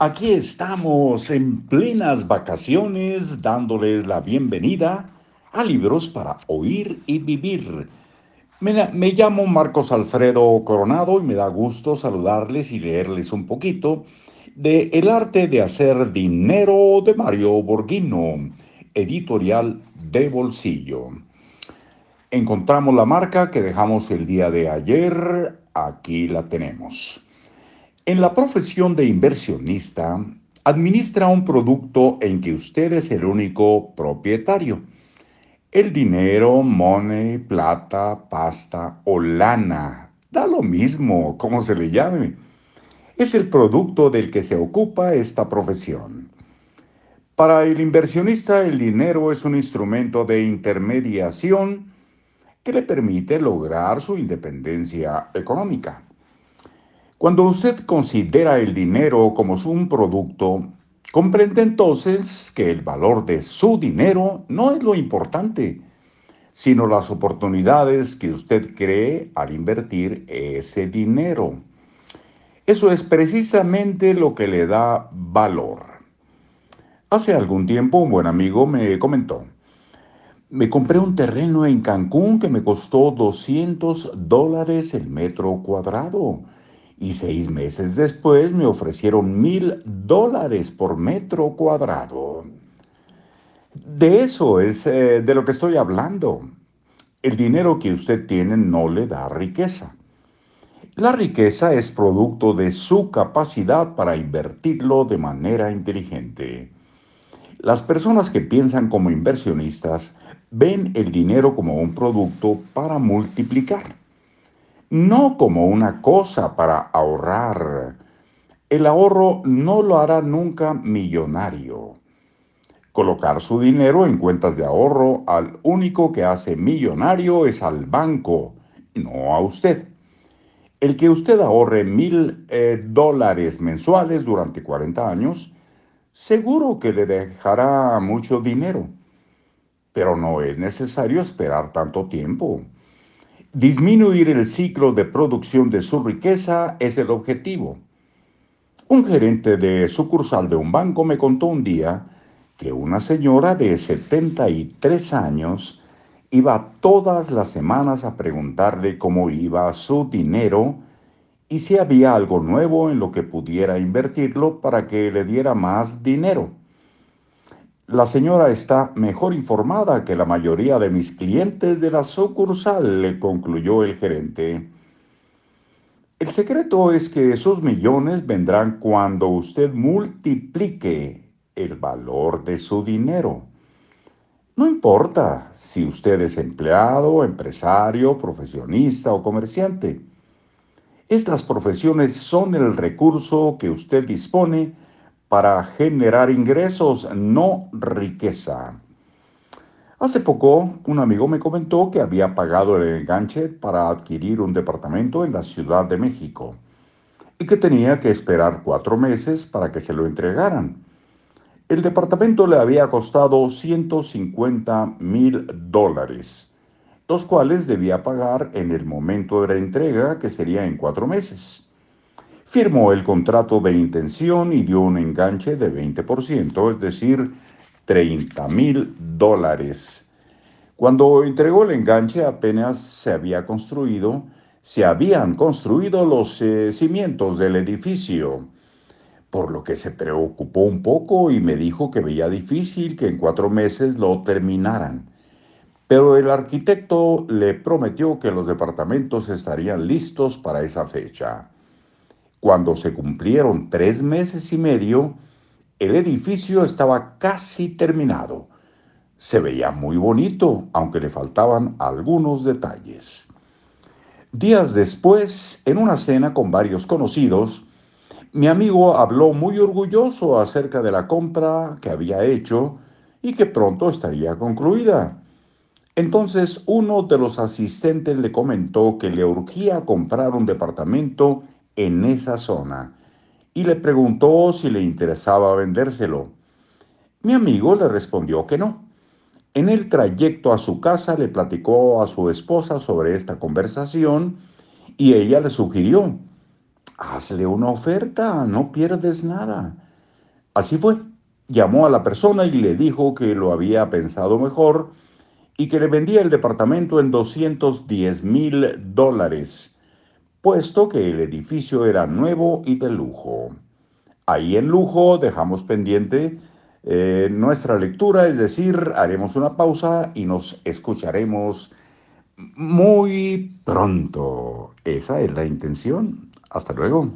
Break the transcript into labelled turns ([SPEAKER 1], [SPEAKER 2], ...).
[SPEAKER 1] Aquí estamos en plenas vacaciones dándoles la bienvenida a Libros para Oír y Vivir. Me, llamo Marcos Alfredo Coronado y me da gusto saludarles y leerles un poquito de El arte de hacer dinero de Mario Borghino, editorial de bolsillo. Encontramos la marca que dejamos el día de ayer, aquí la tenemos. En la profesión de inversionista, administra un producto en que usted es el único propietario. El dinero, money, plata, pasta o lana, da lo mismo como se le llame. Es el producto del que se ocupa esta profesión. Para el inversionista, el dinero es un instrumento de intermediación que le permite lograr su independencia económica. Cuando usted considera el dinero como un producto, comprende entonces que el valor de su dinero no es lo importante, sino las oportunidades que usted cree al invertir ese dinero. Eso es precisamente lo que le da valor. Hace algún tiempo un buen amigo me comentó, me compré un terreno en Cancún que me costó 200 dólares el metro cuadrado y seis meses después me ofrecieron mil dólares por metro cuadrado. De eso es eh, de lo que estoy hablando. El dinero que usted tiene no le da riqueza. La riqueza es producto de su capacidad para invertirlo de manera inteligente. Las personas que piensan como inversionistas ven el dinero como un producto para multiplicar no como una cosa para ahorrar. El ahorro no lo hará nunca millonario. Colocar su dinero en cuentas de ahorro al único que hace millonario es al banco, no a usted. El que usted ahorre mil eh, dólares mensuales durante 40 años, seguro que le dejará mucho dinero. Pero no es necesario esperar tanto tiempo. Disminuir el ciclo de producción de su riqueza es el objetivo. Un gerente de sucursal de un banco me contó un día que una señora de 73 años iba todas las semanas a preguntarle cómo iba su dinero y si había algo nuevo en lo que pudiera invertirlo para que le diera más dinero. La señora está mejor informada que la mayoría de mis clientes de la sucursal, le concluyó el gerente. El secreto es que esos millones vendrán cuando usted multiplique el valor de su dinero. No importa si usted es empleado, empresario, profesionista o comerciante. Estas profesiones son el recurso que usted dispone para generar ingresos, no riqueza. Hace poco, un amigo me comentó que había pagado el enganche para adquirir un departamento en la Ciudad de México y que tenía que esperar cuatro meses para que se lo entregaran. El departamento le había costado 150 mil dólares, los cuales debía pagar en el momento de la entrega, que sería en cuatro meses firmó el contrato de intención y dio un enganche de 20%, es decir, 30 mil dólares. Cuando entregó el enganche apenas se había construido, se habían construido los eh, cimientos del edificio, por lo que se preocupó un poco y me dijo que veía difícil que en cuatro meses lo terminaran. Pero el arquitecto le prometió que los departamentos estarían listos para esa fecha. Cuando se cumplieron tres meses y medio, el edificio estaba casi terminado. Se veía muy bonito, aunque le faltaban algunos detalles. Días después, en una cena con varios conocidos, mi amigo habló muy orgulloso acerca de la compra que había hecho y que pronto estaría concluida. Entonces uno de los asistentes le comentó que le urgía comprar un departamento en esa zona y le preguntó si le interesaba vendérselo. Mi amigo le respondió que no. En el trayecto a su casa le platicó a su esposa sobre esta conversación y ella le sugirió, hazle una oferta, no pierdes nada. Así fue. Llamó a la persona y le dijo que lo había pensado mejor y que le vendía el departamento en 210 mil dólares, puesto que el edificio era nuevo y de lujo. Ahí en lujo dejamos pendiente eh, nuestra lectura, es decir, haremos una pausa y nos escucharemos muy pronto. Esa es la intención. Hasta luego.